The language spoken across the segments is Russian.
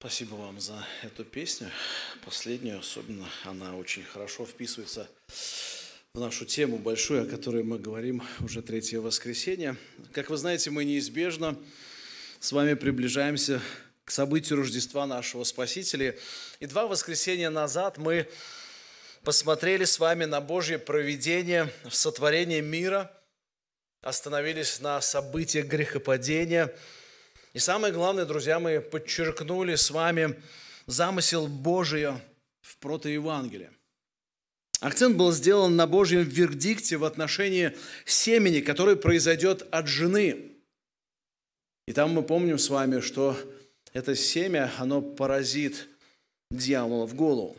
Спасибо вам за эту песню, последнюю особенно. Она очень хорошо вписывается в нашу тему большую, о которой мы говорим уже третье воскресенье. Как вы знаете, мы неизбежно с вами приближаемся к событию Рождества нашего Спасителя. И два воскресенья назад мы посмотрели с вами на Божье проведение в сотворении мира, остановились на событиях грехопадения – и самое главное, друзья, мы подчеркнули с вами замысел Божий в протоевангелии. Акцент был сделан на Божьем вердикте в отношении семени, которое произойдет от жены. И там мы помним с вами, что это семя, оно поразит дьявола в голову.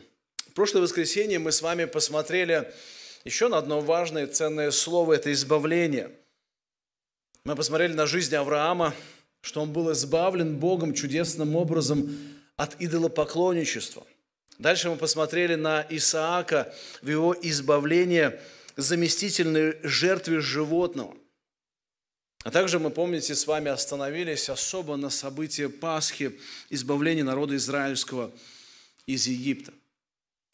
В прошлое воскресенье мы с вами посмотрели еще на одно важное ценное слово – это избавление. Мы посмотрели на жизнь Авраама, что он был избавлен Богом чудесным образом от идолопоклонничества. Дальше мы посмотрели на Исаака в его избавлении заместительной жертве животного. А также мы, помните, с вами остановились особо на событии Пасхи, избавления народа израильского из Египта.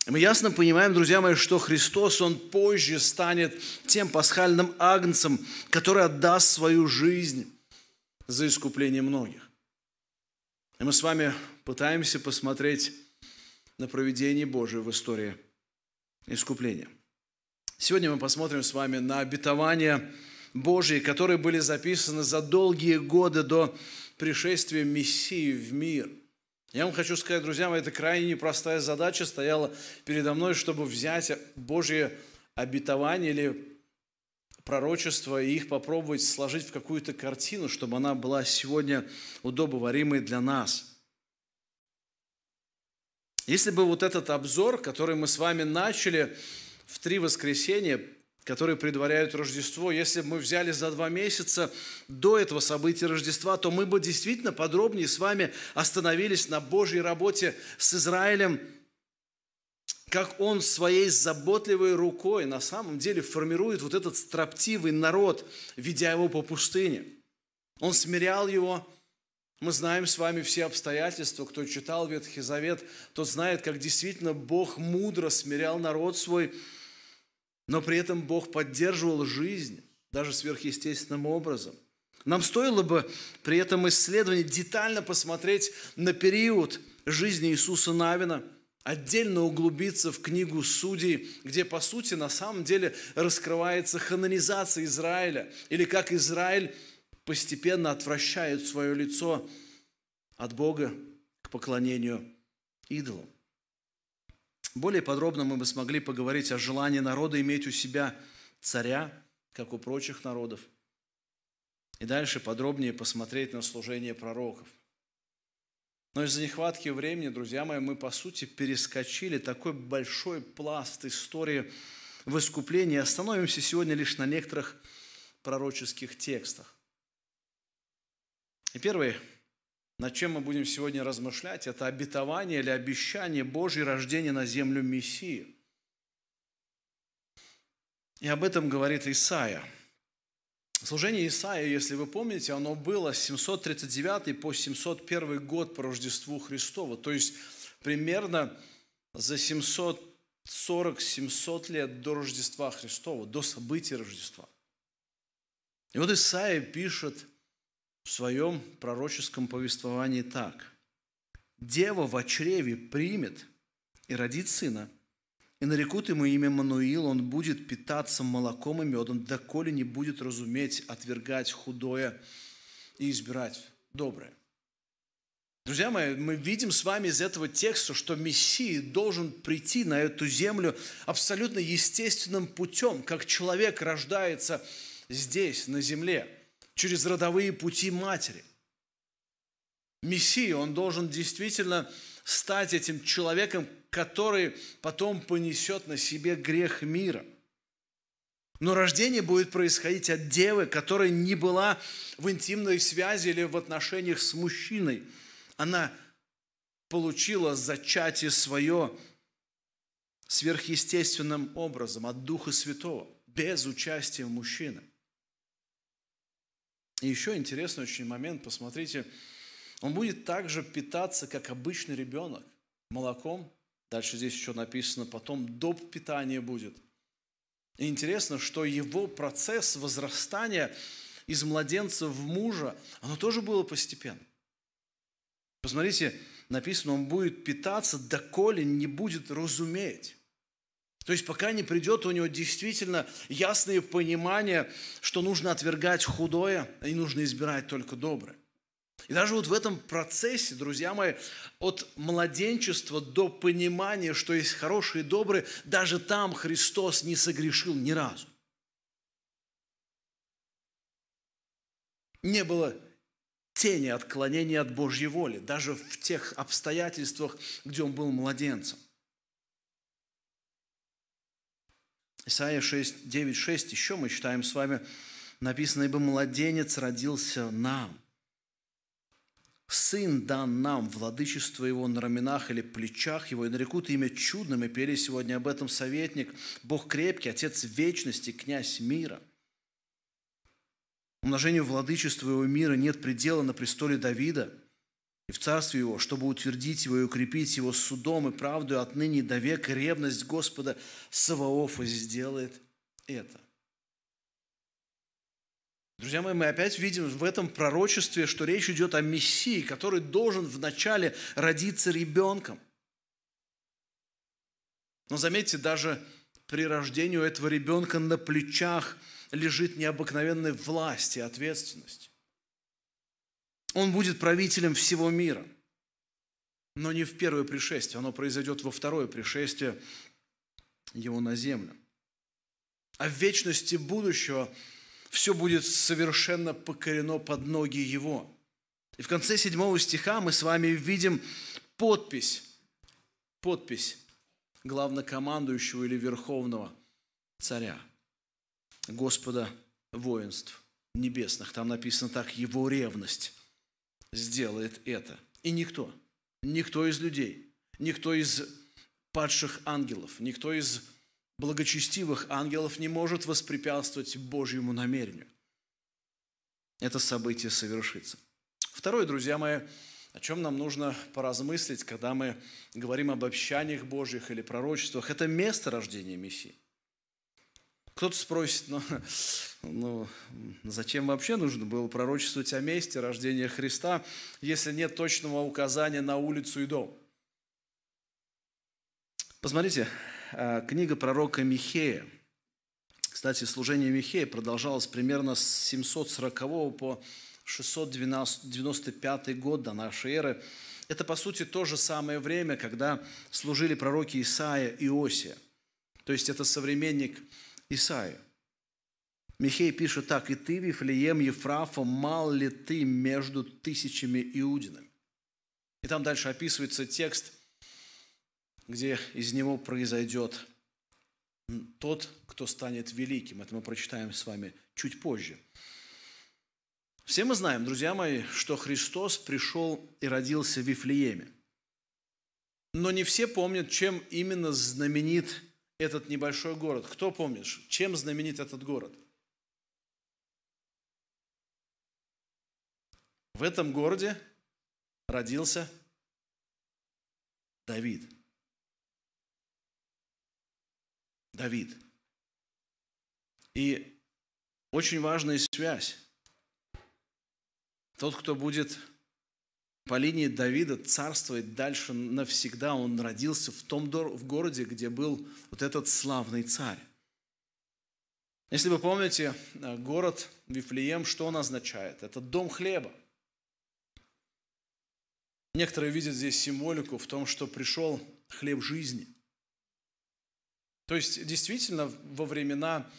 Мы ясно понимаем, друзья мои, что Христос, Он позже станет тем пасхальным агнцем, который отдаст свою жизнь за искупление многих. И мы с вами пытаемся посмотреть на проведение Божие в истории искупления. Сегодня мы посмотрим с вами на обетования Божьи, которые были записаны за долгие годы до пришествия Мессии в мир. Я вам хочу сказать, друзья мои, это крайне непростая задача стояла передо мной, чтобы взять Божье обетование или пророчества и их попробовать сложить в какую-то картину, чтобы она была сегодня удобоваримой для нас. Если бы вот этот обзор, который мы с вами начали в три воскресенья, которые предваряют Рождество, если бы мы взяли за два месяца до этого события Рождества, то мы бы действительно подробнее с вами остановились на Божьей работе с Израилем – как он своей заботливой рукой на самом деле формирует вот этот строптивый народ, ведя его по пустыне. Он смирял его. Мы знаем с вами все обстоятельства. Кто читал Ветхий Завет, тот знает, как действительно Бог мудро смирял народ свой, но при этом Бог поддерживал жизнь, даже сверхъестественным образом. Нам стоило бы при этом исследовании детально посмотреть на период жизни Иисуса Навина – отдельно углубиться в книгу Судей, где, по сути, на самом деле раскрывается ханонизация Израиля, или как Израиль постепенно отвращает свое лицо от Бога к поклонению идолам. Более подробно мы бы смогли поговорить о желании народа иметь у себя царя, как у прочих народов. И дальше подробнее посмотреть на служение пророков. Но из-за нехватки времени, друзья мои, мы, по сути, перескочили такой большой пласт истории в искуплении. Остановимся сегодня лишь на некоторых пророческих текстах. И первый, над чем мы будем сегодня размышлять, это обетование или обещание Божьей рождения на землю Мессии. И об этом говорит Исаия – Служение Исаия, если вы помните, оно было с 739 по 701 год по Рождеству Христову, то есть примерно за 740-700 лет до Рождества Христова, до событий Рождества. И вот Исаия пишет в своем пророческом повествовании так. «Дева в чреве примет и родит сына, и нарекут ему имя Мануил, он будет питаться молоком и медом, доколе не будет разуметь, отвергать худое и избирать доброе. Друзья мои, мы видим с вами из этого текста, что Мессия должен прийти на эту землю абсолютно естественным путем, как человек рождается здесь, на земле, через родовые пути матери. Мессия, он должен действительно стать этим человеком, который потом понесет на себе грех мира. Но рождение будет происходить от девы, которая не была в интимной связи или в отношениях с мужчиной. Она получила зачатие свое сверхъестественным образом от Духа Святого, без участия мужчины. И еще интересный очень момент, посмотрите, он будет также питаться, как обычный ребенок, молоком. Дальше здесь еще написано, потом доп. питание будет. И интересно, что его процесс возрастания из младенца в мужа, оно тоже было постепенно. Посмотрите, написано, он будет питаться, доколе не будет разуметь. То есть пока не придет у него действительно ясное понимание, что нужно отвергать худое, и нужно избирать только доброе. И даже вот в этом процессе, друзья мои, от младенчества до понимания, что есть хорошие и добрые, даже там Христос не согрешил ни разу. Не было тени отклонения от Божьей воли, даже в тех обстоятельствах, где он был младенцем. Исайя 6, 9, 6, еще мы читаем с вами, написано, «Ибо младенец родился нам, сын дан нам, владычество его на раменах или плечах его, и нарекут имя чудным, и пели сегодня об этом советник, Бог крепкий, Отец вечности, князь мира». Умножению владычества его мира нет предела на престоле Давида – и в царстве Его, чтобы утвердить Его и укрепить Его судом и правдой отныне до века, ревность Господа Саваофа сделает это. Друзья мои, мы опять видим в этом пророчестве, что речь идет о Мессии, который должен вначале родиться ребенком. Но заметьте, даже при рождении у этого ребенка на плечах лежит необыкновенная власть и ответственность. Он будет правителем всего мира. Но не в первое пришествие, оно произойдет во второе пришествие его на землю. А в вечности будущего все будет совершенно покорено под ноги его. И в конце седьмого стиха мы с вами видим подпись, подпись главнокомандующего или верховного царя, Господа воинств небесных. Там написано так, его ревность сделает это. И никто, никто из людей, никто из падших ангелов, никто из благочестивых ангелов не может воспрепятствовать Божьему намерению. Это событие совершится. Второе, друзья мои, о чем нам нужно поразмыслить, когда мы говорим об обещаниях Божьих или пророчествах, это место рождения Мессии – кто-то спросит, ну, ну, зачем вообще нужно было пророчествовать о месте рождения Христа, если нет точного указания на улицу и дом? Посмотрите, книга пророка Михея. Кстати, служение Михея продолжалось примерно с 740 по 695 год до нашей эры. Это, по сути, то же самое время, когда служили пророки Исаия и Иосия. То есть это современник Исаия. Михей пишет так, «И ты, Вифлеем Ефрафа, мал ли ты между тысячами иудинами?» И там дальше описывается текст, где из него произойдет тот, кто станет великим. Это мы прочитаем с вами чуть позже. Все мы знаем, друзья мои, что Христос пришел и родился в Вифлееме. Но не все помнят, чем именно знаменит этот небольшой город. Кто помнит, чем знаменит этот город? В этом городе родился Давид. Давид. И очень важная связь. Тот, кто будет по линии Давида царствовать дальше навсегда. Он родился в том в городе, где был вот этот славный царь. Если вы помните, э, город Вифлеем, что он означает? Это дом хлеба. Некоторые видят здесь символику в том, что пришел хлеб жизни. То есть, действительно, во времена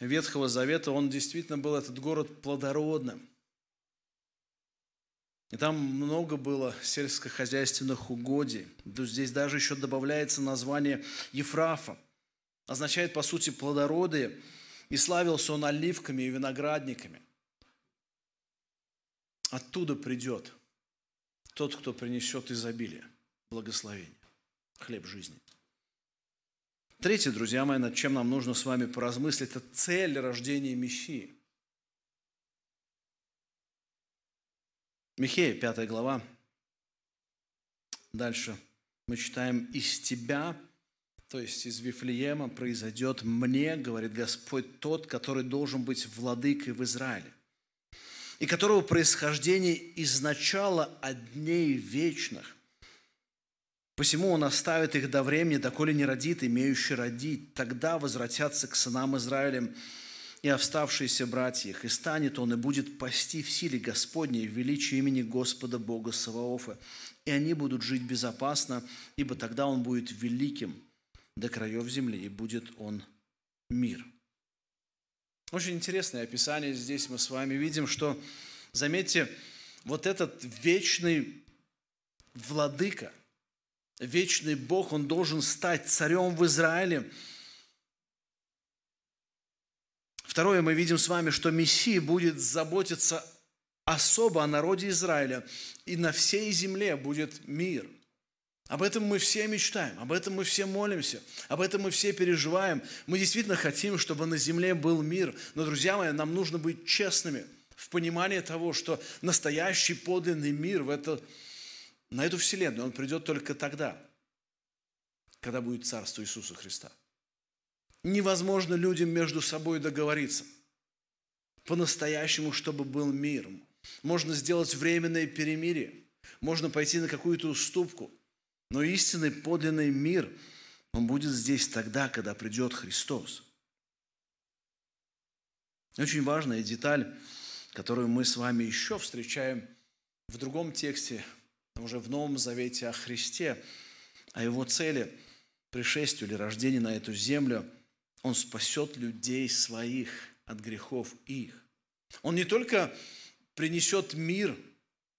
Ветхого Завета он действительно был, этот город, плодородным. И там много было сельскохозяйственных угодий. Здесь даже еще добавляется название Ефрафа. Означает, по сути, плодородие. И славился он оливками и виноградниками. Оттуда придет тот, кто принесет изобилие, благословение, хлеб жизни. Третье, друзья мои, над чем нам нужно с вами поразмыслить, это цель рождения Мессии – Михея, 5 глава. Дальше мы читаем «Из тебя, то есть из Вифлеема, произойдет мне, говорит Господь, тот, который должен быть владыкой в Израиле, и которого происхождение из начала от дней вечных. Посему он оставит их до времени, доколе не родит, имеющий родить. Тогда возвратятся к сынам Израилем и оставшиеся братья их, и станет он, и будет пасти в силе Господней, в величии имени Господа Бога Саваофа. И они будут жить безопасно, ибо тогда он будет великим до краев земли, и будет он мир. Очень интересное описание здесь мы с вами видим, что, заметьте, вот этот вечный владыка – вечный Бог, Он должен стать царем в Израиле. Второе, мы видим с вами, что Мессия будет заботиться особо о народе Израиля, и на всей земле будет мир. Об этом мы все мечтаем, об этом мы все молимся, об этом мы все переживаем. Мы действительно хотим, чтобы на земле был мир. Но, друзья мои, нам нужно быть честными в понимании того, что настоящий подлинный мир в это на эту вселенную он придет только тогда, когда будет царство Иисуса Христа. Невозможно людям между собой договориться по-настоящему, чтобы был мир. Можно сделать временное перемирие, можно пойти на какую-то уступку, но истинный подлинный мир, он будет здесь тогда, когда придет Христос. Очень важная деталь, которую мы с вами еще встречаем в другом тексте уже в Новом Завете о Христе, о Его цели, пришествию или рождении на эту землю. Он спасет людей своих от грехов их. Он не только принесет мир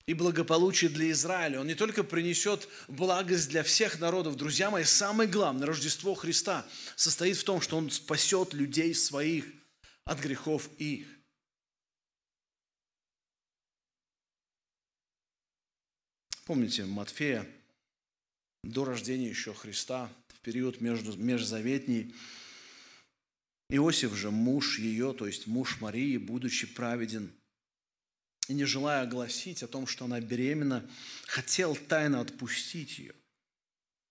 и благополучие для Израиля. Он не только принесет благость для всех народов. Друзья мои, самое главное, Рождество Христа состоит в том, что Он спасет людей своих от грехов их. Помните Матфея, до рождения еще Христа, в период между, межзаветний, Иосиф же, муж ее, то есть муж Марии, будучи праведен, и не желая огласить о том, что она беременна, хотел тайно отпустить ее.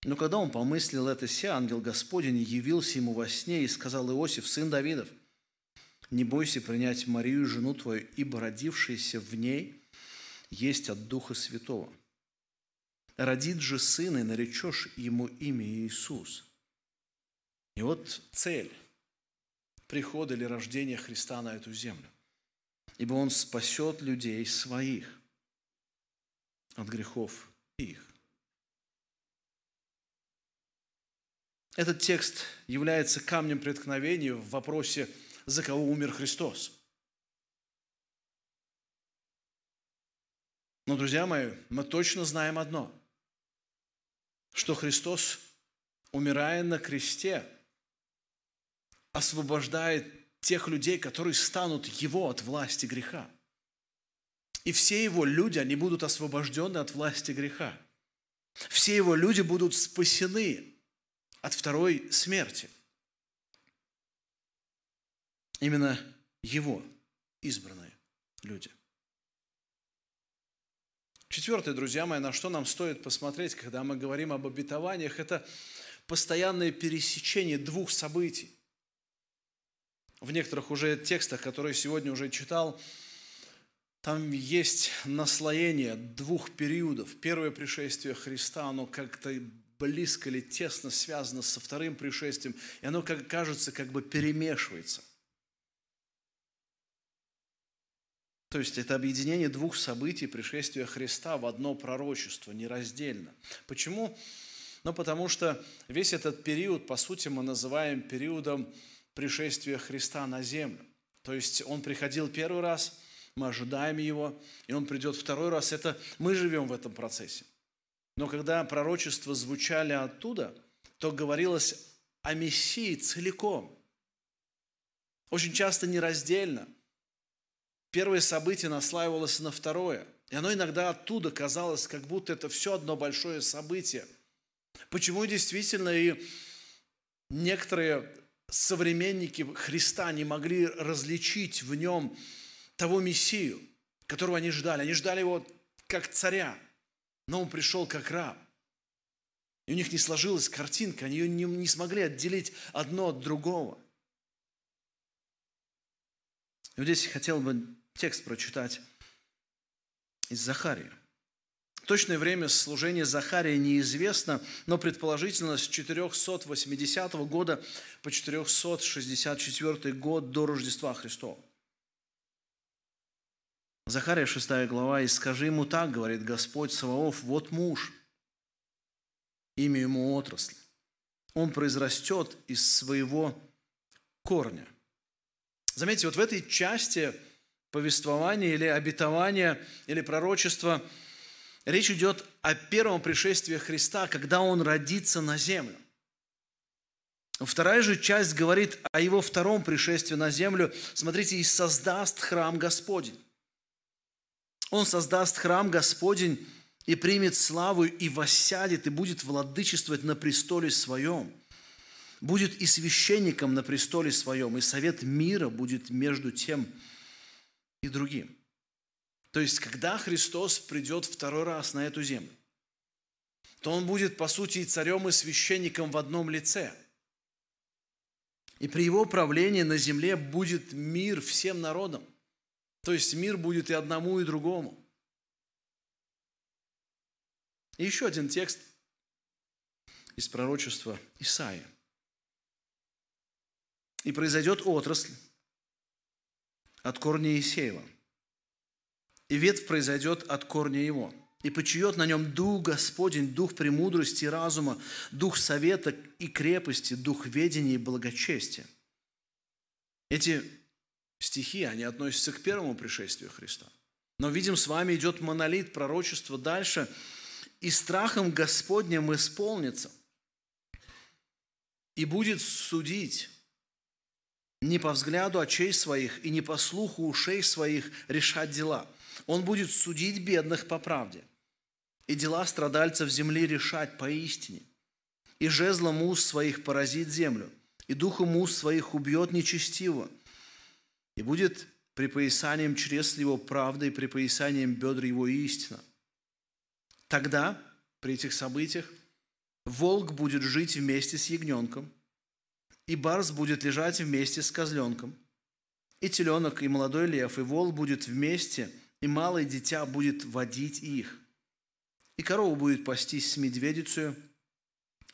Но когда он помыслил это се, ангел Господень явился ему во сне и сказал Иосиф, сын Давидов, не бойся принять Марию, жену твою, ибо родившаяся в ней есть от Духа Святого. Родит же сына, и наречешь ему имя Иисус. И вот цель прихода или рождения Христа на эту землю. Ибо Он спасет людей своих от грехов их. Этот текст является камнем преткновения в вопросе, за кого умер Христос. Но, друзья мои, мы точно знаем одно – что Христос, умирая на кресте, освобождает тех людей, которые станут Его от власти греха. И все Его люди, они будут освобождены от власти греха. Все Его люди будут спасены от второй смерти. Именно Его избранные люди. Четвертое, друзья мои, на что нам стоит посмотреть, когда мы говорим об обетованиях, это постоянное пересечение двух событий. В некоторых уже текстах, которые сегодня уже читал, там есть наслоение двух периодов. Первое пришествие Христа, оно как-то близко или тесно связано со вторым пришествием, и оно, как кажется, как бы перемешивается. То есть это объединение двух событий пришествия Христа в одно пророчество, нераздельно. Почему? Ну, потому что весь этот период, по сути, мы называем периодом пришествия Христа на землю. То есть он приходил первый раз, мы ожидаем его, и он придет второй раз. Это мы живем в этом процессе. Но когда пророчества звучали оттуда, то говорилось о Мессии целиком. Очень часто нераздельно – Первое событие наслаивалось на второе. И оно иногда оттуда казалось, как будто это все одно большое событие. Почему действительно и некоторые современники Христа не могли различить в нем того Мессию, которого они ждали. Они ждали его как царя, но он пришел как раб. И у них не сложилась картинка, они не, не смогли отделить одно от другого. И вот здесь хотел бы текст прочитать из Захария. Точное время служения Захария неизвестно, но предположительно с 480 года по 464 год до Рождества Христова. Захария 6 глава, «И скажи ему так, говорит Господь Саваоф, вот муж, имя ему отрасль. Он произрастет из своего корня». Заметьте, вот в этой части повествования или обетования или пророчества речь идет о первом пришествии Христа, когда Он родится на землю. Вторая же часть говорит о Его втором пришествии на землю. Смотрите, «И создаст храм Господень». Он создаст храм Господень и примет славу, и воссядет, и будет владычествовать на престоле своем. Будет и священником на престоле своем, и совет мира будет между тем и другим. То есть, когда Христос придет второй раз на эту землю, то Он будет, по сути, и царем, и священником в одном лице. И при Его правлении на земле будет мир всем народам – то есть мир будет и одному, и другому. И еще один текст из пророчества Исаия. «И произойдет отрасль от корня Исеева, и ветвь произойдет от корня его, и почует на нем Дух Господень, Дух премудрости и разума, Дух совета и крепости, Дух ведения и благочестия». Эти стихи, они относятся к первому пришествию Христа. Но видим, с вами идет монолит пророчества дальше, и страхом Господним исполнится, и будет судить не по взгляду очей своих и не по слуху ушей своих решать дела. Он будет судить бедных по правде, и дела страдальцев земли решать поистине. И жезлом уст своих поразит землю, и духом уст своих убьет нечестиво, и будет припоясанием чресл его правда и припоясанием бедр его истина. Тогда, при этих событиях, волк будет жить вместе с ягненком, и барс будет лежать вместе с козленком, и теленок, и молодой лев, и волк будет вместе, и малое дитя будет водить их. И корова будет пастись с медведицей,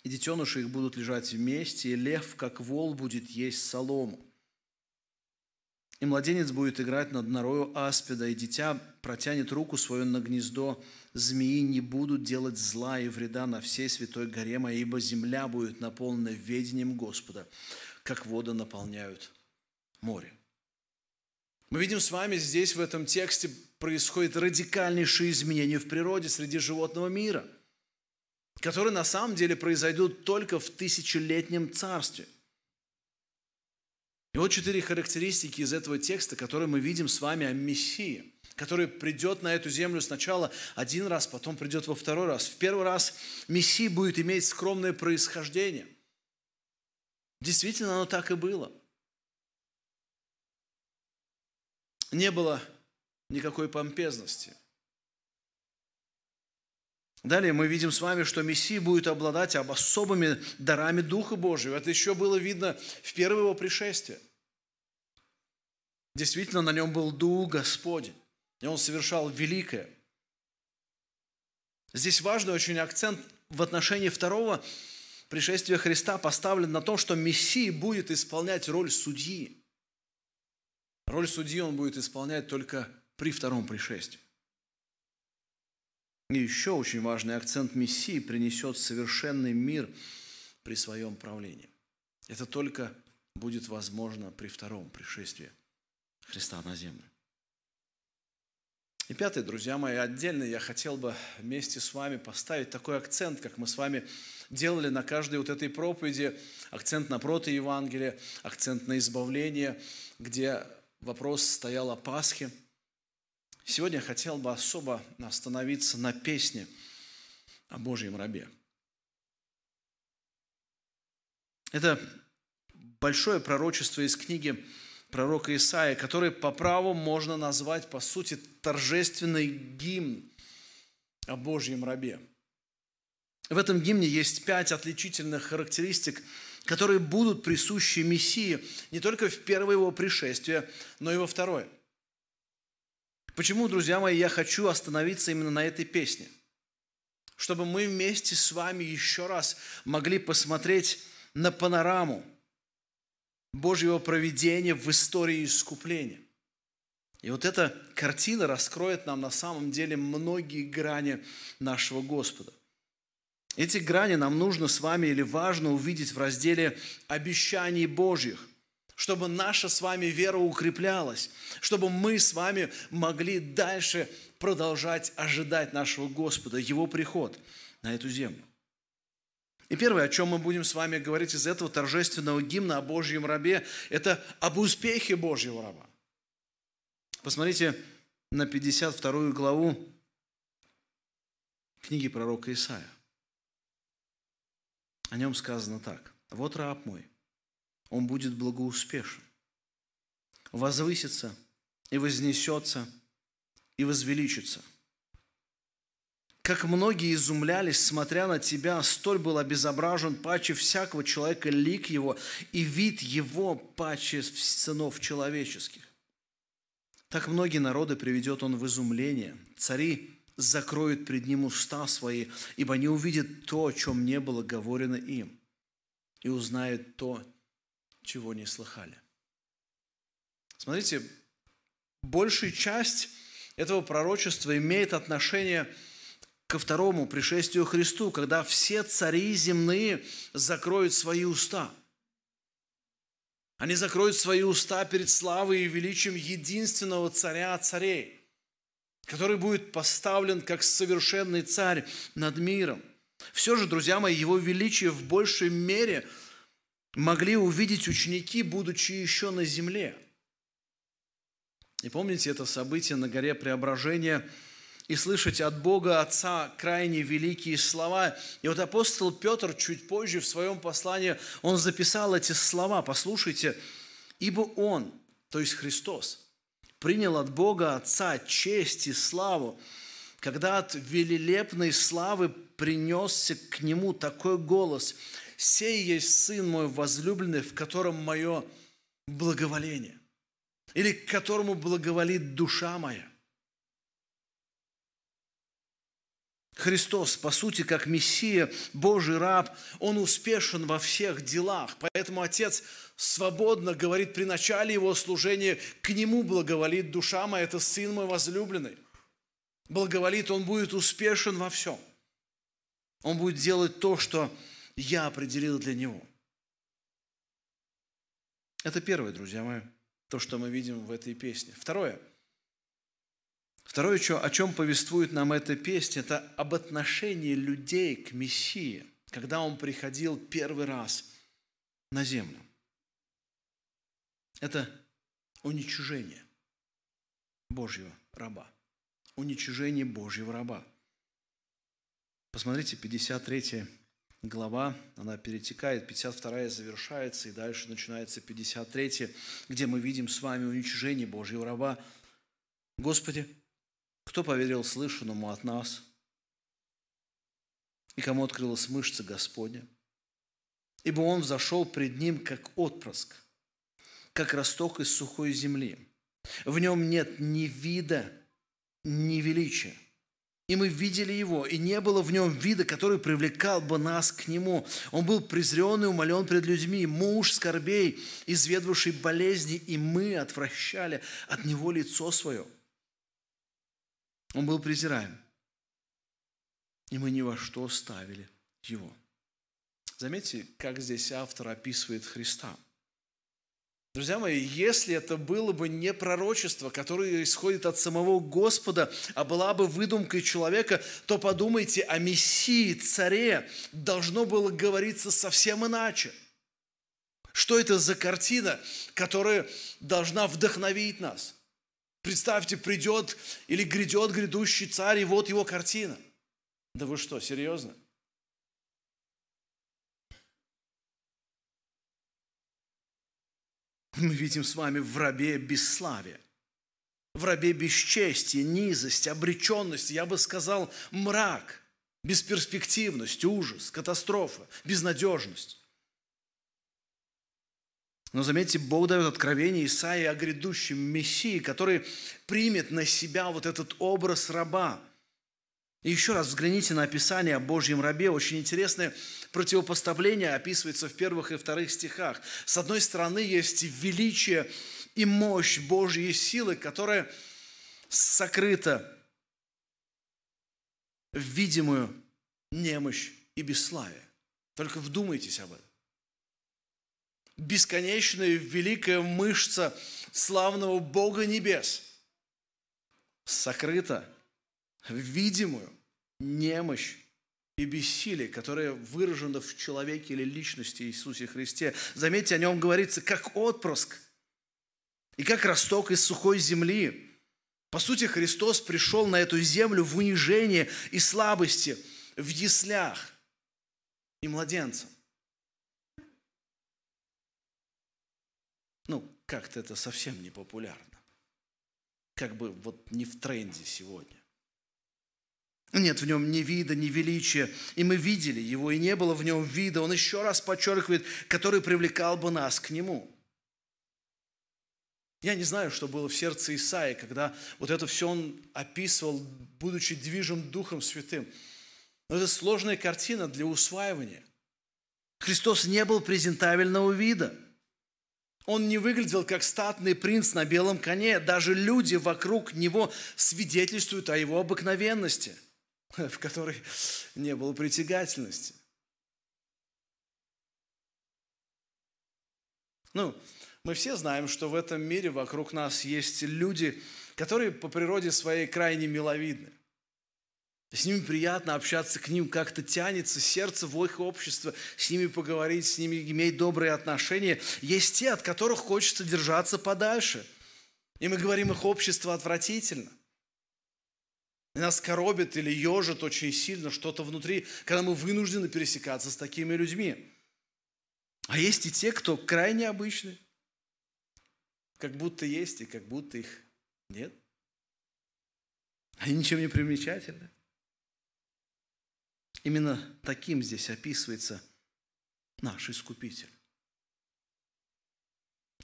и детеныши их будут лежать вместе, и лев, как вол, будет есть солому. И младенец будет играть над норою аспида, и дитя протянет руку свою на гнездо змеи, не будут делать зла и вреда на всей святой горе моей, ибо земля будет наполнена ведением Господа, как воды наполняют море. Мы видим с вами здесь, в этом тексте, происходит радикальнейшее изменение в природе среди животного мира, которые на самом деле произойдут только в тысячелетнем царстве. И вот четыре характеристики из этого текста, которые мы видим с вами о Мессии, который придет на эту землю сначала один раз, потом придет во второй раз. В первый раз Мессия будет иметь скромное происхождение. Действительно, оно так и было. Не было никакой помпезности. Далее мы видим с вами, что Мессия будет обладать особыми дарами Духа Божьего. Это еще было видно в первое его пришествие. Действительно, на нем был Дух Господень, и он совершал великое. Здесь важный очень акцент в отношении второго пришествия Христа поставлен на том, что Мессия будет исполнять роль судьи. Роль судьи он будет исполнять только при втором пришествии. И еще очень важный акцент Мессии принесет совершенный мир при своем правлении. Это только будет возможно при втором пришествии Христа на землю. И пятое, друзья мои, отдельно я хотел бы вместе с вами поставить такой акцент, как мы с вами делали на каждой вот этой проповеди, акцент на протоевангелие, акцент на избавление, где вопрос стоял о Пасхе – Сегодня я хотел бы особо остановиться на песне о Божьем рабе. Это большое пророчество из книги пророка Исаия, который по праву можно назвать, по сути, торжественный гимн о Божьем рабе. В этом гимне есть пять отличительных характеристик, которые будут присущи Мессии не только в первое его пришествие, но и во второе. Почему, друзья мои, я хочу остановиться именно на этой песне? Чтобы мы вместе с вами еще раз могли посмотреть на панораму Божьего проведения в истории искупления. И вот эта картина раскроет нам на самом деле многие грани нашего Господа. Эти грани нам нужно с вами или важно увидеть в разделе обещаний Божьих, чтобы наша с вами вера укреплялась, чтобы мы с вами могли дальше продолжать ожидать нашего Господа, Его приход на эту землю. И первое, о чем мы будем с вами говорить из этого торжественного гимна о Божьем рабе, это об успехе Божьего раба. Посмотрите на 52 главу книги пророка Исаия. О нем сказано так. «Вот раб мой, он будет благоуспешен, возвысится и вознесется и возвеличится. Как многие изумлялись, смотря на тебя, столь был обезображен паче всякого человека лик его и вид его паче сынов человеческих. Так многие народы приведет он в изумление. Цари закроют пред ним уста свои, ибо они увидят то, о чем не было говорено им, и узнают то, чего не слыхали. Смотрите, большая часть этого пророчества имеет отношение ко второму пришествию Христу, когда все цари земные закроют свои уста – они закроют свои уста перед славой и величием единственного царя царей, который будет поставлен как совершенный царь над миром. Все же, друзья мои, его величие в большей мере могли увидеть ученики, будучи еще на земле. И помните это событие на горе Преображения – и слышать от Бога Отца крайне великие слова. И вот апостол Петр чуть позже в своем послании, он записал эти слова. Послушайте, «Ибо Он, то есть Христос, принял от Бога Отца честь и славу, когда от велилепной славы принесся к Нему такой голос, «Сей есть Сын мой возлюбленный, в котором мое благоволение» или к которому благоволит душа моя. Христос, по сути, как Мессия, Божий раб, Он успешен во всех делах. Поэтому Отец свободно говорит при начале Его служения, к Нему благоволит душа моя, это Сын мой возлюбленный. Благоволит, Он будет успешен во всем. Он будет делать то, что я определил для Него. Это первое, друзья мои, то, что мы видим в этой песне. Второе – Второе, о чем повествует нам эта песня, это об отношении людей к Мессии, когда Он приходил первый раз на землю. Это уничижение Божьего раба. Уничижение Божьего раба. Посмотрите, 53 глава, она перетекает, 52 завершается, и дальше начинается 53, где мы видим с вами уничижение Божьего раба. Господи, кто поверил слышанному от нас? И кому открылась мышца Господня? Ибо он взошел пред ним, как отпрыск, как росток из сухой земли. В нем нет ни вида, ни величия. И мы видели его, и не было в нем вида, который привлекал бы нас к нему. Он был презрен и умолен пред людьми, муж скорбей, изведавший болезни, и мы отвращали от него лицо свое – он был презираем. И мы ни во что ставили его. Заметьте, как здесь автор описывает Христа. Друзья мои, если это было бы не пророчество, которое исходит от самого Господа, а была бы выдумкой человека, то подумайте о Мессии, царе, должно было говориться совсем иначе. Что это за картина, которая должна вдохновить нас? Представьте, придет или грядет грядущий царь, и вот его картина. Да вы что, серьезно? Мы видим с вами в рабе бесславие. в рабе бесчестия, низость, обреченность, я бы сказал, мрак, бесперспективность, ужас, катастрофа, безнадежность. Но заметьте, Бог дает откровение Исаии о грядущем Мессии, который примет на себя вот этот образ раба. И еще раз взгляните на описание о Божьем рабе. Очень интересное противопоставление описывается в первых и вторых стихах. С одной стороны, есть величие и мощь Божьей силы, которая сокрыта в видимую немощь и бесславие. Только вдумайтесь об этом. Бесконечная великая мышца славного Бога небес сокрыта в видимую немощь и бессилие, которое выражено в человеке или личности Иисусе Христе. Заметьте, о нем говорится как отпрыск и как росток из сухой земли. По сути, Христос пришел на эту землю в унижение и слабости, в яслях и младенцем. Ну, как-то это совсем не популярно. Как бы вот не в тренде сегодня. Нет в нем ни вида, ни величия. И мы видели его, и не было в нем вида. Он еще раз подчеркивает, который привлекал бы нас к нему. Я не знаю, что было в сердце Исаи, когда вот это все он описывал, будучи движим Духом Святым. Но это сложная картина для усваивания. Христос не был презентабельного вида. Он не выглядел как статный принц на белом коне. Даже люди вокруг него свидетельствуют о его обыкновенности – в которой не было притягательности. Ну, мы все знаем, что в этом мире вокруг нас есть люди, которые по природе своей крайне миловидны. С ними приятно общаться, к ним как-то тянется сердце в их общество, с ними поговорить, с ними иметь добрые отношения. Есть те, от которых хочется держаться подальше. И мы говорим, их общество отвратительно – и нас коробит или ежит очень сильно что-то внутри, когда мы вынуждены пересекаться с такими людьми. А есть и те, кто крайне обычны. Как будто есть и как будто их нет. Они ничем не примечательны. Именно таким здесь описывается наш Искупитель.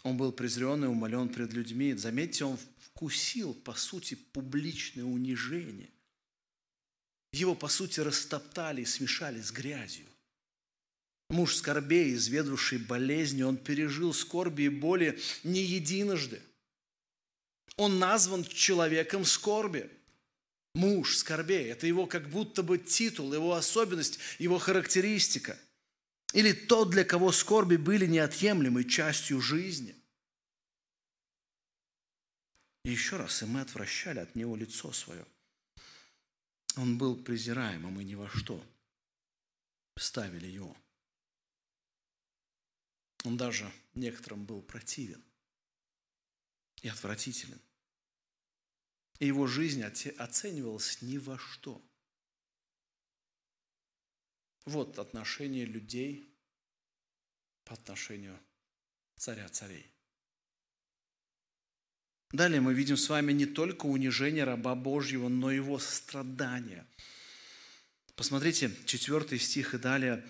Он был презрен и умолен пред людьми. Заметьте, он вкусил, по сути, публичное унижение. Его, по сути, растоптали и смешали с грязью. Муж скорбей, изведавший болезни, он пережил скорби и боли не единожды. Он назван человеком скорби. Муж скорбей – это его как будто бы титул, его особенность, его характеристика – или тот, для кого скорби были неотъемлемой частью жизни. И еще раз, и мы отвращали от него лицо свое. Он был презираем, а мы ни во что ставили его. Он даже некоторым был противен и отвратителен. И его жизнь оценивалась ни во что – вот отношение людей по отношению царя царей. Далее мы видим с вами не только унижение раба Божьего, но и его страдания. Посмотрите, четвертый стих и далее.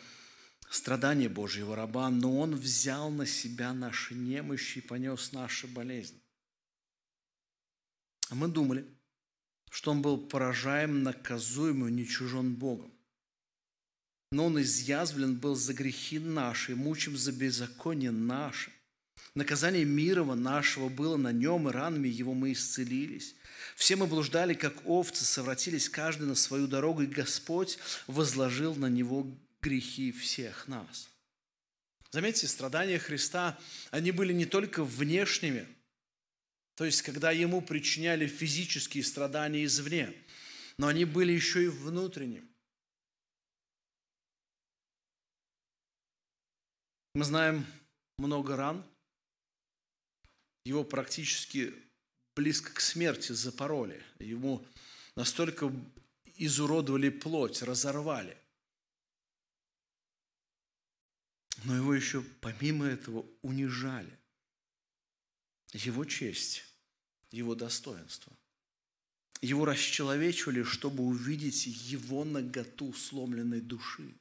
Страдание Божьего раба, но он взял на себя наши немощи и понес наши болезни. А мы думали, что он был поражаем, наказуем и уничужен Богом но Он изъязвлен был за грехи наши, мучим за беззаконие наше. Наказание мирова нашего было на нем, и ранами его мы исцелились. Все мы блуждали, как овцы, совратились каждый на свою дорогу, и Господь возложил на него грехи всех нас. Заметьте, страдания Христа, они были не только внешними, то есть когда ему причиняли физические страдания извне, но они были еще и внутренними. Мы знаем много ран. Его практически близко к смерти запороли. Ему настолько изуродовали плоть, разорвали. Но его еще помимо этого унижали. Его честь его достоинство. Его расчеловечивали, чтобы увидеть его наготу сломленной души.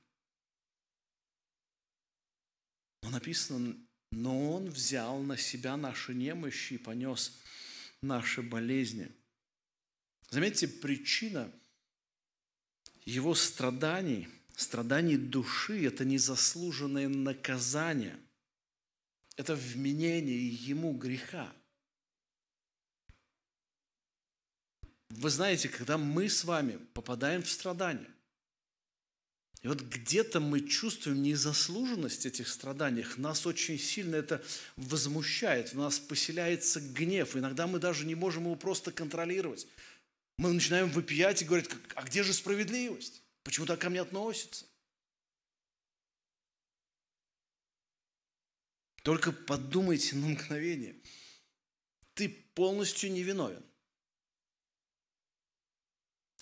Но написано, но он взял на себя наши немощи и понес наши болезни. Заметьте, причина его страданий, страданий души – это незаслуженное наказание. Это вменение ему греха. Вы знаете, когда мы с вами попадаем в страдания, и вот где-то мы чувствуем незаслуженность этих страданий, нас очень сильно это возмущает, в нас поселяется гнев, иногда мы даже не можем его просто контролировать. Мы начинаем выпиять и говорить, а где же справедливость? Почему так ко мне относятся? Только подумайте на мгновение. Ты полностью невиновен.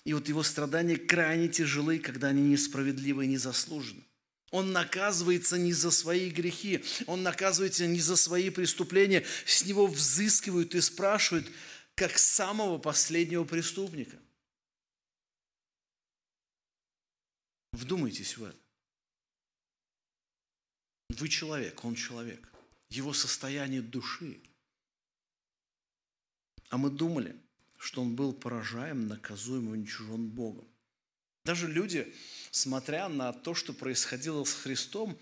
И вот его страдания крайне тяжелы, когда они несправедливы и незаслужены. Он наказывается не за свои грехи, он наказывается не за свои преступления. С него взыскивают и спрашивают, как самого последнего преступника. Вдумайтесь в это. Вы человек, он человек. Его состояние души. А мы думали – что он был поражаем, наказуем и уничижен Богом. Даже люди, смотря на то, что происходило с Христом,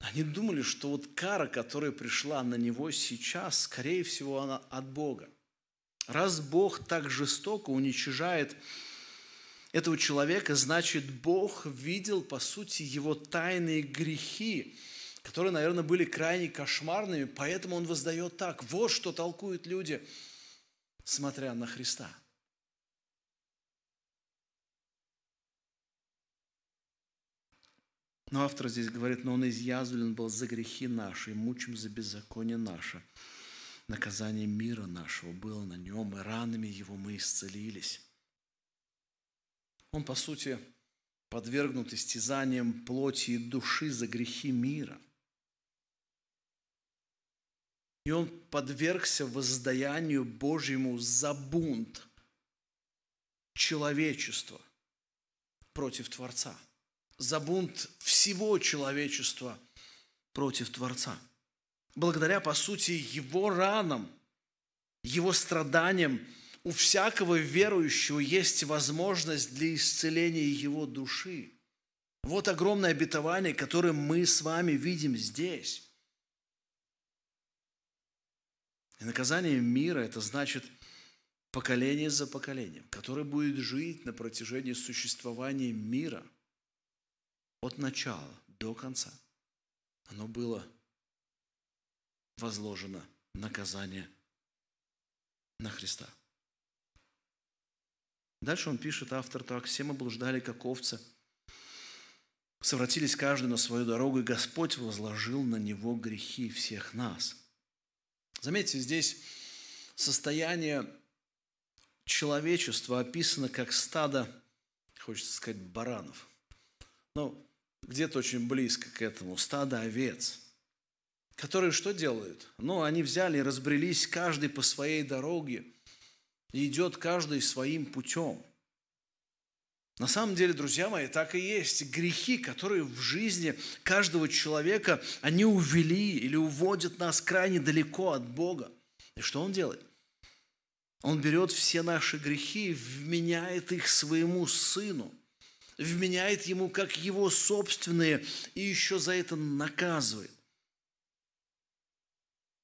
они думали, что вот кара, которая пришла на него сейчас, скорее всего, она от Бога. Раз Бог так жестоко уничижает этого человека, значит, Бог видел, по сути, его тайные грехи, которые, наверное, были крайне кошмарными, поэтому он воздает так. Вот что толкуют люди – смотря на Христа. Но автор здесь говорит, но он изъязвлен был за грехи наши, и мучим за беззаконие наше. Наказание мира нашего было на нем, и ранами его мы исцелились. Он, по сути, подвергнут истязаниям плоти и души за грехи мира – и он подвергся воздаянию Божьему за бунт человечества против Творца. За бунт всего человечества против Творца. Благодаря, по сути, его ранам, его страданиям, у всякого верующего есть возможность для исцеления его души. Вот огромное обетование, которое мы с вами видим здесь. И наказание мира – это значит поколение за поколением, которое будет жить на протяжении существования мира от начала до конца. Оно было возложено наказание на Христа. Дальше он пишет, автор так, «Все мы блуждали, как овцы, совратились каждый на свою дорогу, и Господь возложил на него грехи всех нас». Заметьте, здесь состояние человечества описано как стадо, хочется сказать, баранов. Ну, где-то очень близко к этому, стадо овец, которые что делают? Ну, они взяли разбрелись каждый по своей дороге, идет каждый своим путем. На самом деле, друзья мои, так и есть. Грехи, которые в жизни каждого человека, они увели или уводят нас крайне далеко от Бога. И что Он делает? Он берет все наши грехи, вменяет их своему Сыну, вменяет Ему как Его собственные и еще за это наказывает.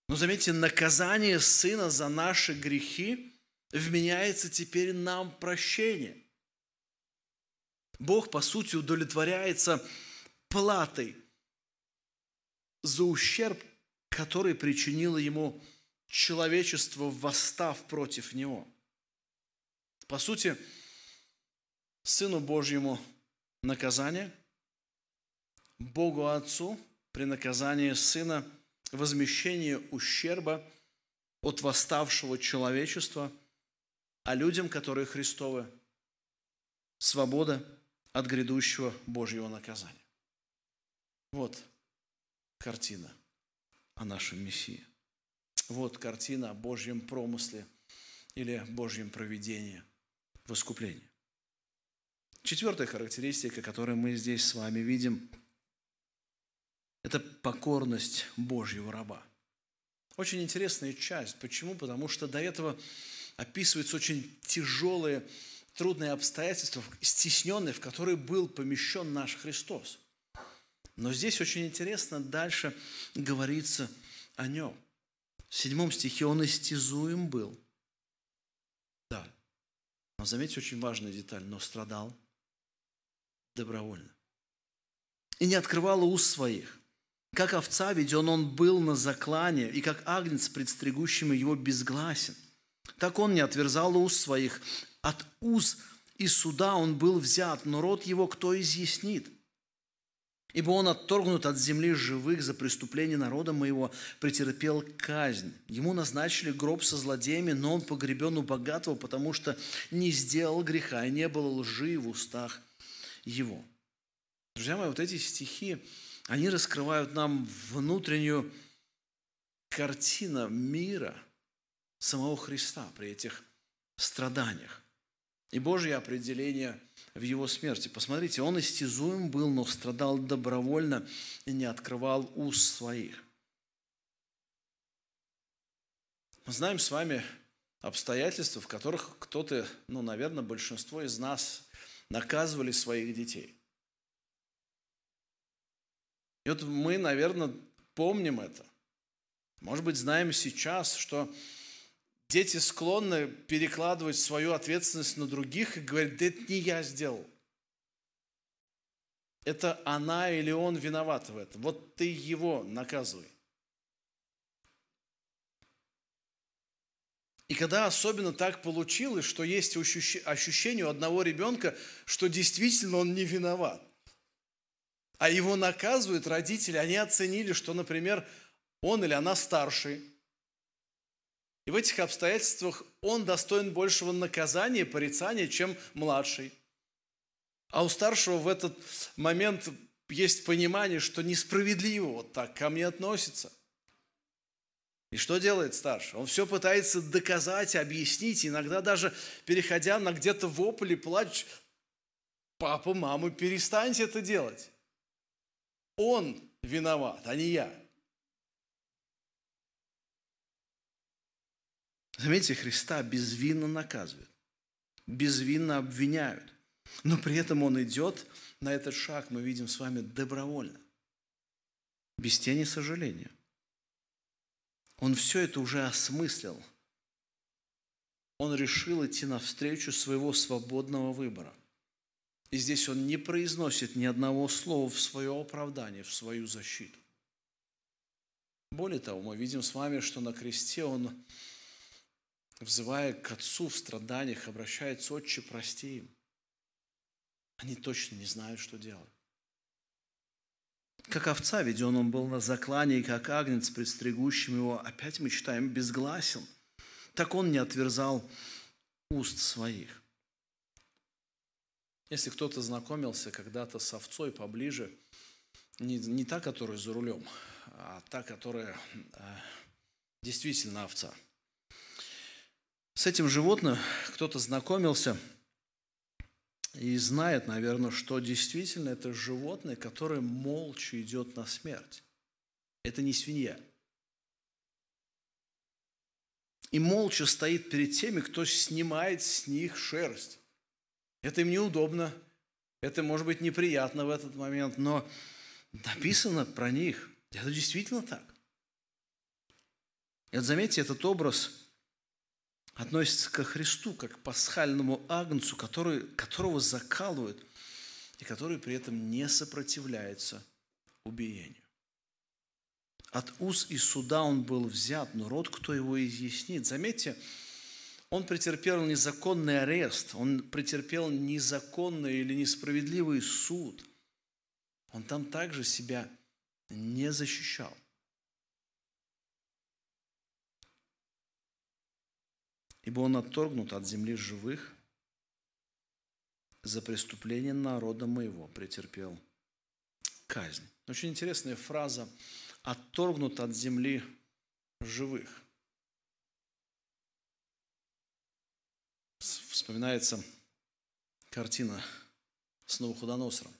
Но заметьте, наказание Сына за наши грехи вменяется теперь нам прощение. Бог, по сути, удовлетворяется платой за ущерб, который причинило ему человечество, восстав против него. По сути, Сыну Божьему наказание, Богу Отцу при наказании Сына возмещение ущерба от восставшего человечества, а людям, которые Христовы, свобода от грядущего Божьего наказания. Вот картина о нашем Мессии. Вот картина о Божьем промысле или Божьем проведении в искуплении. Четвертая характеристика, которую мы здесь с вами видим, это покорность Божьего раба. Очень интересная часть. Почему? Потому что до этого описываются очень тяжелые, трудные обстоятельства, стесненные, в которые был помещен наш Христос. Но здесь очень интересно дальше говорится о нем. В седьмом стихе он истязуем был. Да. Но заметьте очень важную деталь. Но страдал добровольно. И не открывал уст своих. Как овца веден он был на заклане, и как агнец, предстригущим его безгласен. Так он не отверзал уст своих. От уз и суда он был взят, но род его кто изъяснит? Ибо он отторгнут от земли живых за преступление народа моего, претерпел казнь. Ему назначили гроб со злодеями, но он погребен у богатого, потому что не сделал греха и не было лжи в устах его. Друзья мои, вот эти стихи, они раскрывают нам внутреннюю картину мира самого Христа при этих страданиях. И Божье определение в его смерти. Посмотрите, он истязуем был, но страдал добровольно и не открывал уст своих. Мы знаем с вами обстоятельства, в которых кто-то, ну, наверное, большинство из нас наказывали своих детей. И вот мы, наверное, помним это. Может быть, знаем сейчас, что дети склонны перекладывать свою ответственность на других и говорить, да это не я сделал. Это она или он виноват в этом. Вот ты его наказывай. И когда особенно так получилось, что есть ощущение у одного ребенка, что действительно он не виноват, а его наказывают родители, они оценили, что, например, он или она старший, и в этих обстоятельствах он достоин большего наказания, порицания, чем младший. А у старшего в этот момент есть понимание, что несправедливо вот так ко мне относится. И что делает старший? Он все пытается доказать, объяснить, иногда даже переходя на где-то вопль и плач, папа, мама, перестаньте это делать. Он виноват, а не я. Заметьте, Христа безвинно наказывают, безвинно обвиняют. Но при этом Он идет на этот шаг, мы видим с вами, добровольно, без тени сожаления. Он все это уже осмыслил. Он решил идти навстречу своего свободного выбора. И здесь он не произносит ни одного слова в свое оправдание, в свою защиту. Более того, мы видим с вами, что на кресте он взывая к Отцу в страданиях, обращается, «Отче, прости им». Они точно не знают, что делать. Как овца веден он был на заклане, и как агнец, предстригущим его, опять мы читаем, безгласен. Так он не отверзал уст своих. Если кто-то знакомился когда-то с овцой поближе, не, не та, которая за рулем, а та, которая э, действительно овца – с этим животным кто-то знакомился и знает, наверное, что действительно это животное, которое молча идет на смерть. Это не свинья. И молча стоит перед теми, кто снимает с них шерсть. Это им неудобно, это может быть неприятно в этот момент, но написано про них. Это действительно так. И вот заметьте, этот образ – относится ко Христу, как к пасхальному агнцу, который, которого закалывают и который при этом не сопротивляется убиению. От уз и суда он был взят, но род кто его изъяснит? Заметьте, он претерпел незаконный арест, он претерпел незаконный или несправедливый суд. Он там также себя не защищал. ибо он отторгнут от земли живых, за преступление народа моего претерпел казнь. Очень интересная фраза «отторгнут от земли живых». Вспоминается картина с Новохудоносором.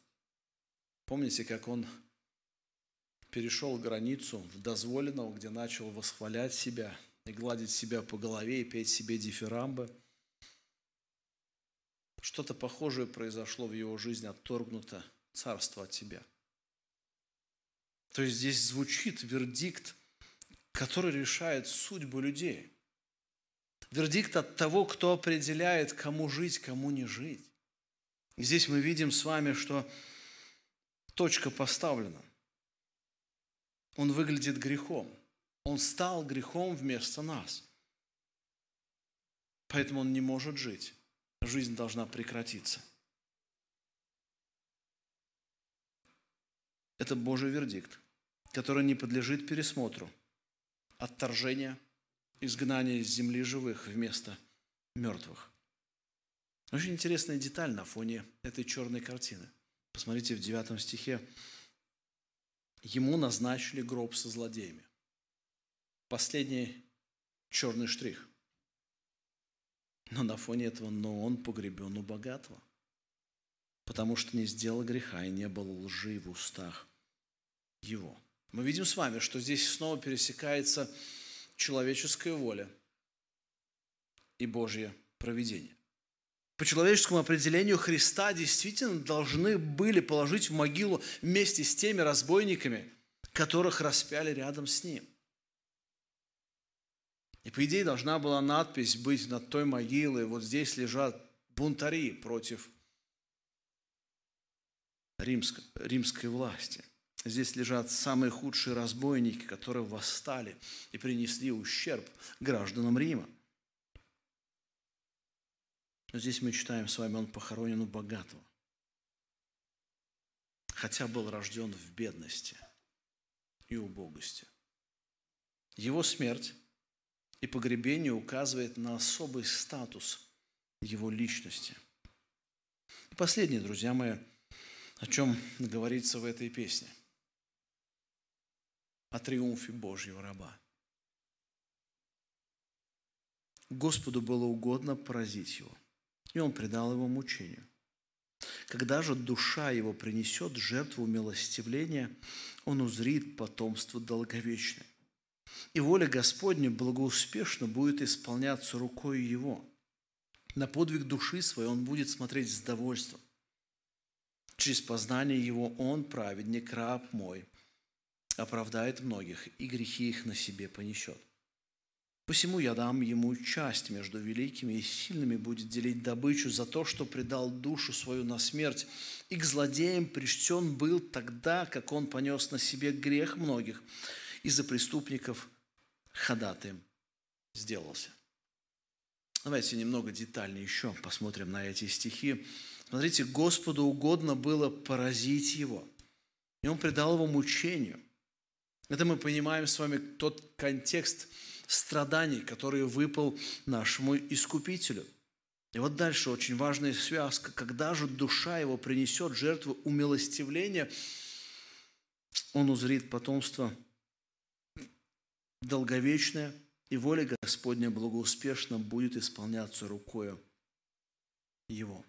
Помните, как он перешел границу в дозволенного, где начал восхвалять себя – и гладить себя по голове и петь себе дифирамбы. Что-то похожее произошло в его жизни, отторгнуто царство от тебя. То есть здесь звучит вердикт, который решает судьбу людей. Вердикт от того, кто определяет, кому жить, кому не жить. И здесь мы видим с вами, что точка поставлена – он выглядит грехом. Он стал грехом вместо нас. Поэтому он не может жить. Жизнь должна прекратиться. Это Божий вердикт, который не подлежит пересмотру. Отторжение, изгнание из земли живых вместо мертвых. Очень интересная деталь на фоне этой черной картины. Посмотрите в 9 стихе ему назначили гроб со злодеями. Последний черный штрих. Но на фоне этого, но он погребен у богатого, потому что не сделал греха и не было лжи в устах его. Мы видим с вами, что здесь снова пересекается человеческая воля и Божье провидение. По человеческому определению Христа действительно должны были положить в могилу вместе с теми разбойниками, которых распяли рядом с ним. И по идее должна была надпись быть над той могилой, вот здесь лежат бунтари против римской, римской власти. Здесь лежат самые худшие разбойники, которые восстали и принесли ущерб гражданам Рима. Но здесь мы читаем с вами, он похоронен у богатого. Хотя был рожден в бедности и убогости. Его смерть и погребение указывает на особый статус его личности. И последнее, друзья мои, о чем говорится в этой песне. О триумфе Божьего раба. Господу было угодно поразить его – и он предал его мучению. Когда же душа его принесет жертву милостивления, он узрит потомство долговечное. И воля Господня благоуспешно будет исполняться рукой его. На подвиг души своей он будет смотреть с довольством. Через познание его он, праведник, раб мой, оправдает многих, и грехи их на себе понесет. Посему я дам ему часть между великими и сильными, будет делить добычу за то, что предал душу свою на смерть. И к злодеям причтен был тогда, как он понес на себе грех многих, и за преступников ходатаем сделался. Давайте немного детальнее еще посмотрим на эти стихи. Смотрите, Господу угодно было поразить его, и он предал его мучению. Это мы понимаем с вами тот контекст, страданий, который выпал нашему Искупителю. И вот дальше очень важная связка. Когда же душа его принесет жертву умилостивления, он узрит потомство долговечное, и воля Господня благоуспешно будет исполняться рукою его.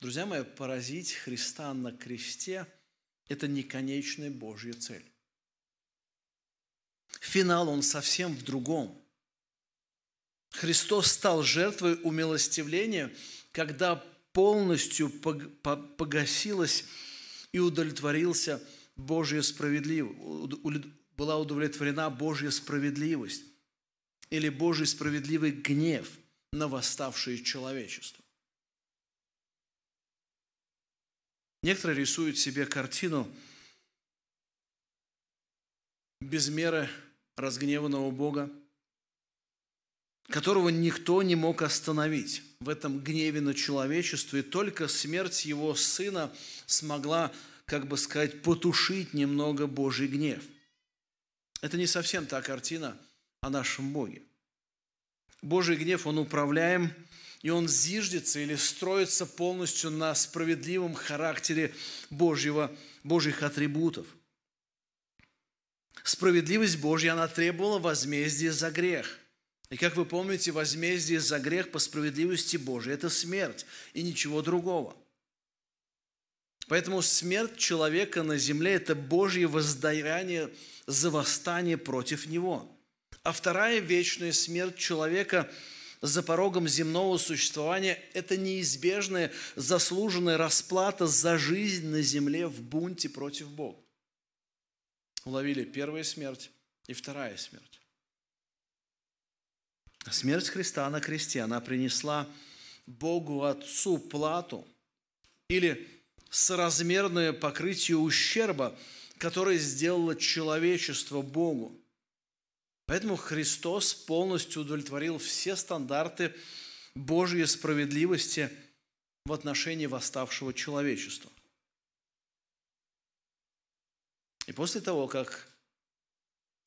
Друзья мои, поразить Христа на кресте – это не конечная Божья цель. Финал, он совсем в другом. Христос стал жертвой умилостивления, когда полностью погасилась и удовлетворился Божья справедливость, была удовлетворена Божья справедливость или Божий справедливый гнев на восставшее человечество. Некоторые рисуют себе картину – без меры разгневанного Бога, которого никто не мог остановить в этом гневе на человечество, и только смерть его сына смогла, как бы сказать, потушить немного Божий гнев. Это не совсем та картина о нашем Боге. Божий гнев, он управляем, и он зиждется или строится полностью на справедливом характере Божьего, Божьих атрибутов – Справедливость Божья, она требовала возмездия за грех. И как вы помните, возмездие за грех по справедливости Божией – это смерть и ничего другого. Поэтому смерть человека на земле – это Божье воздаяние за восстание против него. А вторая вечная смерть человека за порогом земного существования – это неизбежная заслуженная расплата за жизнь на земле в бунте против Бога. Уловили первая смерть и вторая смерть. Смерть Христа на кресте, она принесла Богу Отцу плату или соразмерное покрытие ущерба, которое сделало человечество Богу. Поэтому Христос полностью удовлетворил все стандарты Божьей справедливости в отношении восставшего человечества. И после того, как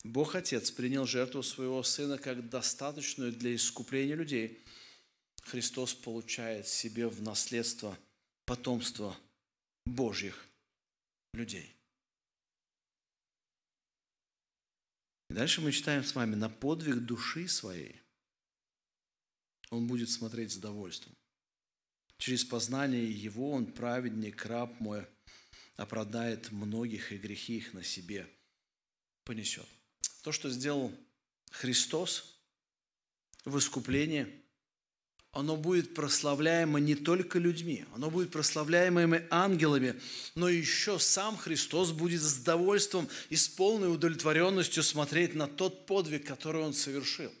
Бог Отец принял жертву своего Сына как достаточную для искупления людей, Христос получает себе в наследство потомство Божьих людей. Дальше мы читаем с вами на подвиг души своей. Он будет смотреть с довольством. Через познание Его Он праведник, раб мой, оправдает многих и грехи их на себе понесет. То, что сделал Христос в искуплении, оно будет прославляемо не только людьми, оно будет прославляемо ангелами, но еще сам Христос будет с довольством и с полной удовлетворенностью смотреть на тот подвиг, который Он совершил.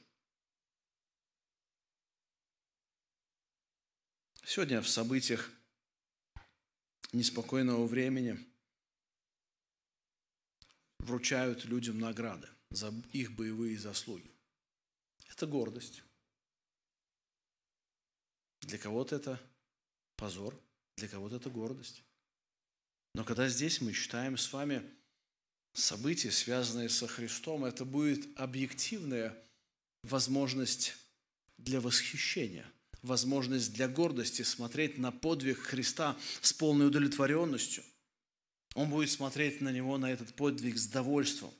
Сегодня в событиях неспокойного времени вручают людям награды за их боевые заслуги. Это гордость. Для кого-то это позор, для кого-то это гордость. Но когда здесь мы читаем с вами события, связанные со Христом, это будет объективная возможность для восхищения, возможность для гордости смотреть на подвиг Христа с полной удовлетворенностью. Он будет смотреть на него, на этот подвиг с довольством.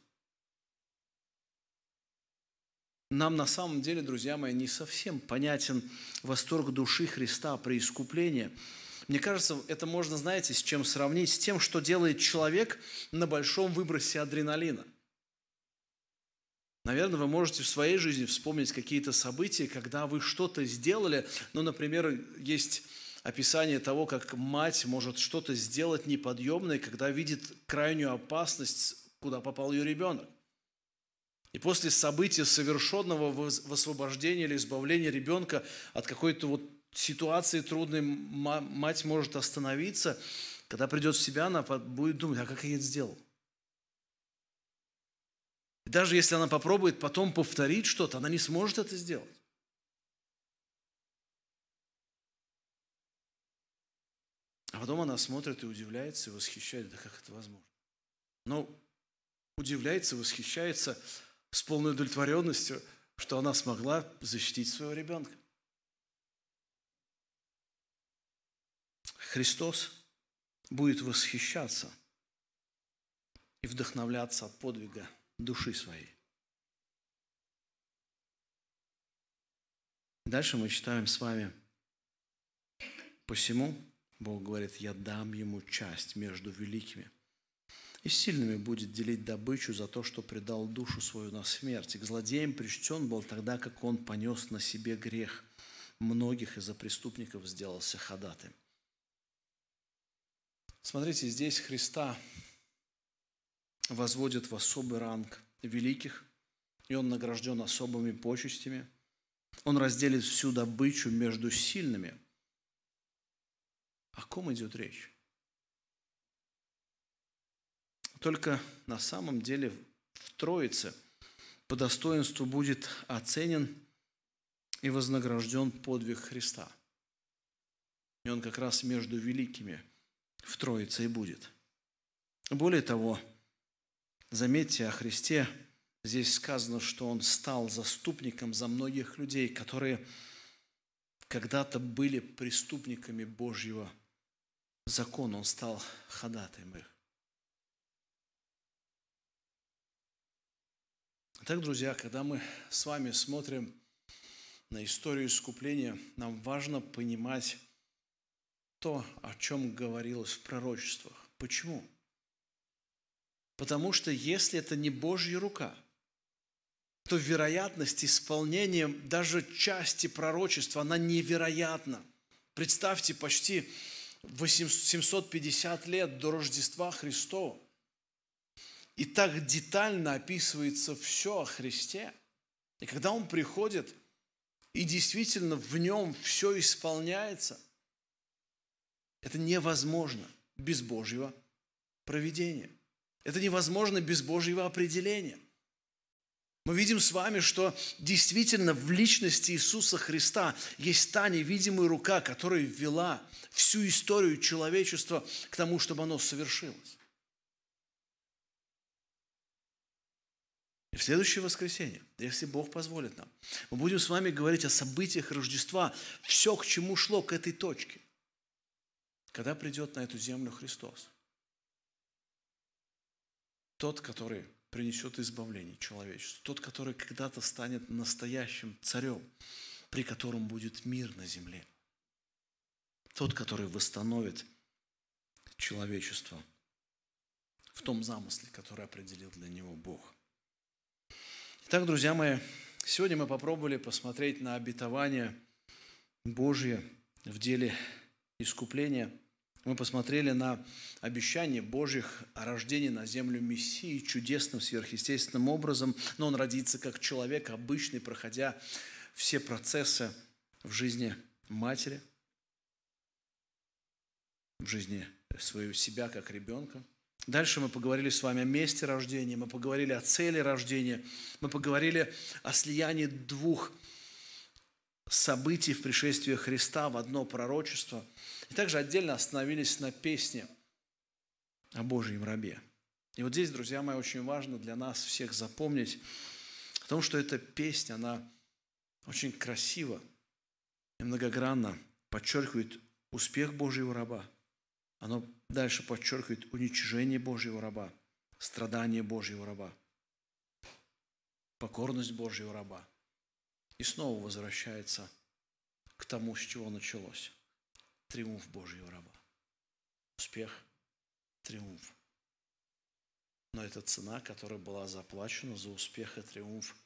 Нам на самом деле, друзья мои, не совсем понятен восторг души Христа при искуплении. Мне кажется, это можно, знаете, с чем сравнить? С тем, что делает человек на большом выбросе адреналина. Наверное, вы можете в своей жизни вспомнить какие-то события, когда вы что-то сделали. Ну, например, есть описание того, как мать может что-то сделать неподъемное, когда видит крайнюю опасность, куда попал ее ребенок. И после события совершенного высвобождения или избавления ребенка от какой-то вот ситуации трудной, мать может остановиться, когда придет в себя, она будет думать, а как я это сделал? И даже если она попробует потом повторить что-то, она не сможет это сделать. А потом она смотрит и удивляется, и восхищается, да как это возможно? Но удивляется, восхищается, с полной удовлетворенностью, что она смогла защитить своего ребенка. Христос будет восхищаться и вдохновляться от подвига души своей. Дальше мы читаем с вами. Посему Бог говорит, я дам ему часть между великими – и сильными будет делить добычу за то, что предал душу свою на смерть. И к злодеям причтен был тогда, как он понес на себе грех многих из-за преступников сделался ходатым. Смотрите, здесь Христа возводят в особый ранг великих, и он награжден особыми почестями. Он разделит всю добычу между сильными. О ком идет речь? Только на самом деле в Троице по достоинству будет оценен и вознагражден подвиг Христа. И он как раз между великими в Троице и будет. Более того, заметьте о Христе, здесь сказано, что он стал заступником за многих людей, которые когда-то были преступниками Божьего закона. Он стал ходатаем их. Так, друзья, когда мы с вами смотрим на историю искупления, нам важно понимать то, о чем говорилось в пророчествах. Почему? Потому что если это не Божья рука, то вероятность исполнения даже части пророчества, она невероятна. Представьте, почти 750 лет до Рождества Христова. И так детально описывается все о Христе. И когда Он приходит, и действительно в Нем все исполняется, это невозможно без Божьего проведения. Это невозможно без Божьего определения. Мы видим с вами, что действительно в личности Иисуса Христа есть та невидимая рука, которая ввела всю историю человечества к тому, чтобы оно совершилось. И в следующее воскресенье, если Бог позволит нам, мы будем с вами говорить о событиях Рождества, все, к чему шло, к этой точке. Когда придет на эту землю Христос, тот, который принесет избавление человечеству. Тот, который когда-то станет настоящим царем, при котором будет мир на земле. Тот, который восстановит человечество в том замысле, который определил для него Бог. Итак, друзья мои, сегодня мы попробовали посмотреть на обетование Божье в деле искупления – мы посмотрели на обещание Божьих о рождении на землю Мессии чудесным, сверхъестественным образом, но он родится как человек, обычный, проходя все процессы в жизни матери, в жизни своего себя как ребенка. Дальше мы поговорили с вами о месте рождения, мы поговорили о цели рождения, мы поговорили о слиянии двух событий в пришествии Христа в одно пророчество – и также отдельно остановились на песне о Божьем рабе. И вот здесь, друзья мои, очень важно для нас всех запомнить о том, что эта песня, она очень красиво и многогранно подчеркивает успех Божьего раба. Оно дальше подчеркивает уничижение Божьего раба, страдание Божьего раба, покорность Божьего раба. И снова возвращается к тому, с чего началось триумф Божьего раба. Успех, триумф. Но это цена, которая была заплачена за успех и триумф,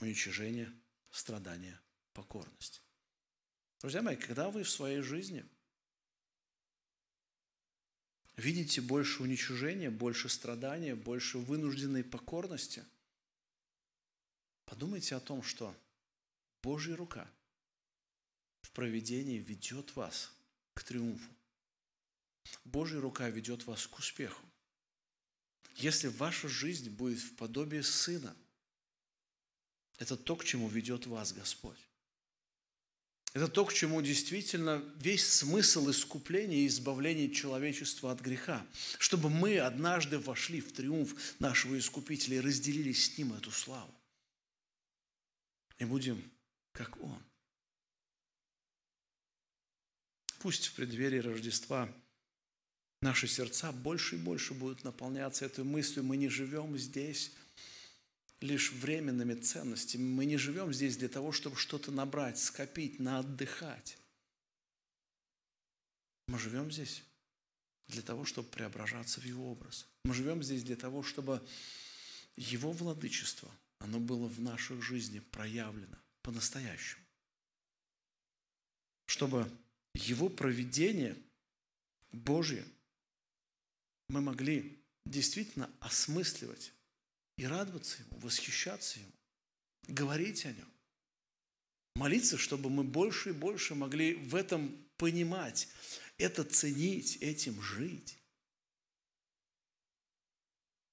уничижение, страдания, покорность. Друзья мои, когда вы в своей жизни видите больше уничижения, больше страдания, больше вынужденной покорности, подумайте о том, что Божья рука – в проведении ведет вас к триумфу. Божья рука ведет вас к успеху. Если ваша жизнь будет в подобии Сына, это то, к чему ведет вас Господь. Это то, к чему действительно весь смысл искупления и избавления человечества от греха. Чтобы мы однажды вошли в триумф нашего Искупителя и разделили с Ним эту славу. И будем, как Он. Пусть в преддверии Рождества наши сердца больше и больше будут наполняться этой мыслью. Мы не живем здесь лишь временными ценностями. Мы не живем здесь для того, чтобы что-то набрать, скопить, наотдыхать. Мы живем здесь для того, чтобы преображаться в Его образ. Мы живем здесь для того, чтобы Его владычество, оно было в наших жизни проявлено по-настоящему. Чтобы его проведение Божье мы могли действительно осмысливать и радоваться Ему, восхищаться Ему, говорить о Нем, молиться, чтобы мы больше и больше могли в этом понимать, это ценить, этим жить.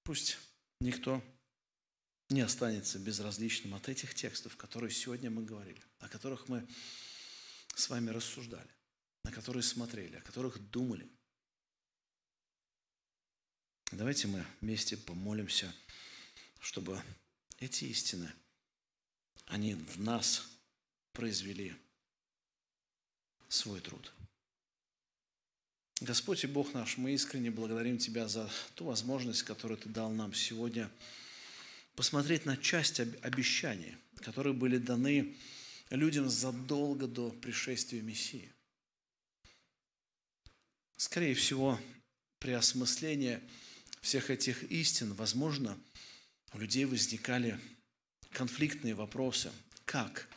Пусть никто не останется безразличным от этих текстов, которые сегодня мы говорили, о которых мы с вами рассуждали на которые смотрели, о которых думали. Давайте мы вместе помолимся, чтобы эти истины, они в нас произвели свой труд. Господь и Бог наш, мы искренне благодарим Тебя за ту возможность, которую Ты дал нам сегодня посмотреть на часть обещаний, которые были даны людям задолго до пришествия Мессии. Скорее всего, при осмыслении всех этих истин, возможно, у людей возникали конфликтные вопросы. Как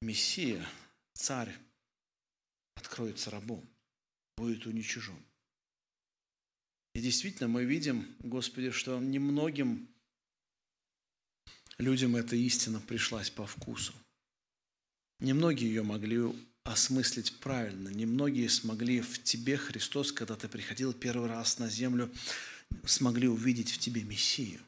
Мессия, царь, откроется рабом, будет уничижен? И действительно, мы видим, Господи, что немногим людям эта истина пришлась по вкусу. Немногие ее могли осмыслить правильно. Немногие смогли в тебе, Христос, когда ты приходил первый раз на землю, смогли увидеть в тебе Мессию.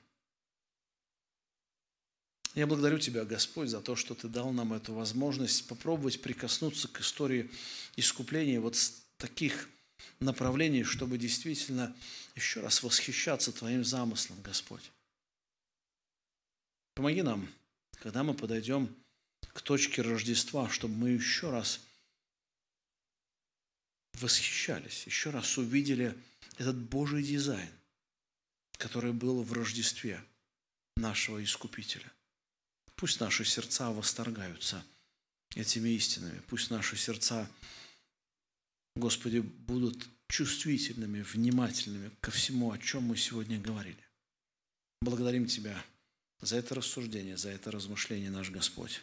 Я благодарю Тебя, Господь, за то, что Ты дал нам эту возможность попробовать прикоснуться к истории искупления вот с таких направлений, чтобы действительно еще раз восхищаться Твоим замыслом, Господь. Помоги нам, когда мы подойдем к точке Рождества, чтобы мы еще раз восхищались, еще раз увидели этот Божий дизайн, который был в Рождестве нашего Искупителя. Пусть наши сердца восторгаются этими истинами. Пусть наши сердца, Господи, будут чувствительными, внимательными ко всему, о чем мы сегодня говорили. Благодарим Тебя за это рассуждение, за это размышление, наш Господь.